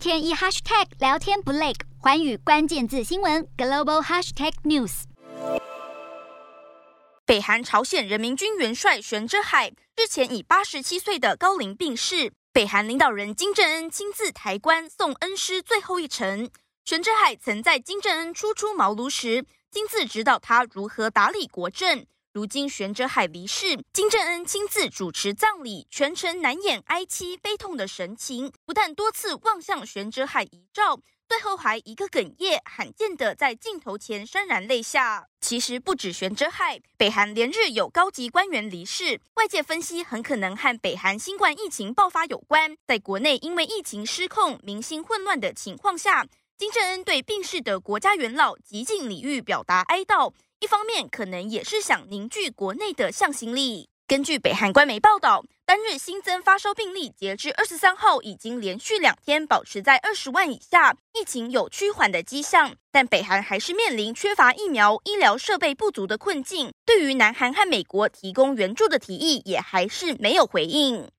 天一 hashtag 聊天不累，寰宇关键字新闻 global hashtag news。北韩朝鲜人民军元帅玄哲海日前以八十七岁的高龄病逝，北韩领导人金正恩亲自抬棺送恩师最后一程。玄哲海曾在金正恩初出茅庐时亲自指导他如何打理国政。如今玄哲海离世，金正恩亲自主持葬礼，全程难掩哀戚悲痛的神情，不但多次望向玄哲海遗照，最后还一个哽咽，罕见的在镜头前潸然泪下。其实不止玄哲海，北韩连日有高级官员离世，外界分析很可能和北韩新冠疫情爆发有关。在国内因为疫情失控、民心混乱的情况下，金正恩对病逝的国家元老极尽礼遇，表达哀悼。一方面可能也是想凝聚国内的向心力。根据北韩官媒报道，单日新增发烧病例截至二十三号已经连续两天保持在二十万以下，疫情有趋缓的迹象。但北韩还是面临缺乏疫苗、医疗设备不足的困境。对于南韩和美国提供援助的提议，也还是没有回应。